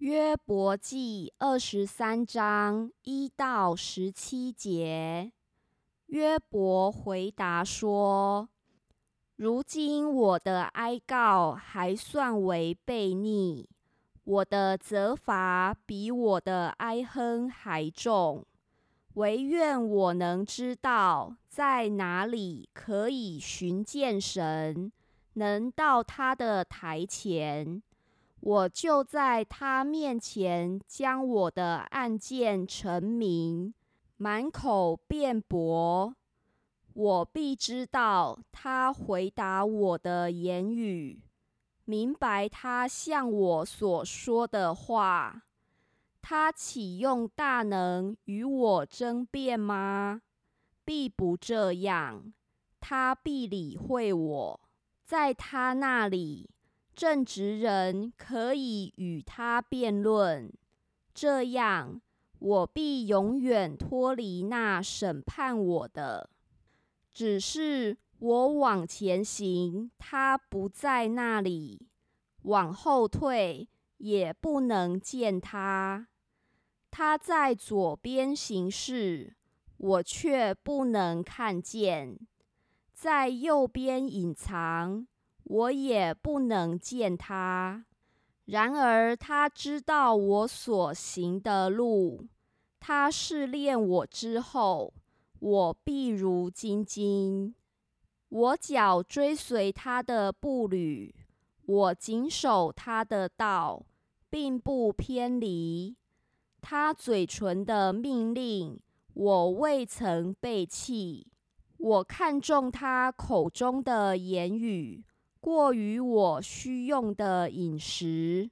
约伯记二十三章一到十七节，约伯回答说：“如今我的哀告还算为悖逆，我的责罚比我的哀哼还重。唯愿我能知道在哪里可以寻见神，能到他的台前。”我就在他面前将我的案件陈明，满口辩驳，我必知道他回答我的言语，明白他向我所说的话。他启用大能与我争辩吗？必不这样，他必理会我，在他那里。正直人可以与他辩论，这样我必永远脱离那审判我的。只是我往前行，他不在那里；往后退，也不能见他。他在左边行事，我却不能看见；在右边隐藏。我也不能见他，然而他知道我所行的路。他试炼我之后，我必如金金。我脚追随他的步履，我谨守他的道，并不偏离。他嘴唇的命令，我未曾背弃。我看中他口中的言语。过于我需用的饮食，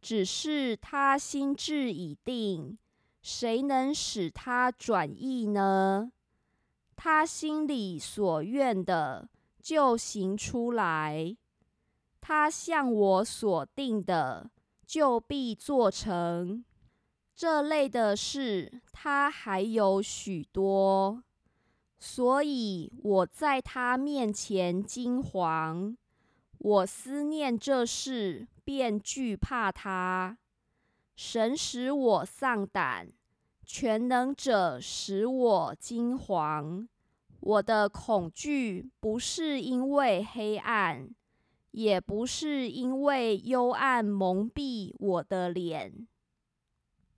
只是他心智已定，谁能使他转意呢？他心里所愿的，就行出来；他向我所定的，就必做成。这类的事，他还有许多，所以我在他面前惊惶。我思念这事，便惧怕他。神使我丧胆，全能者使我惊惶。我的恐惧不是因为黑暗，也不是因为幽暗蒙蔽我的脸。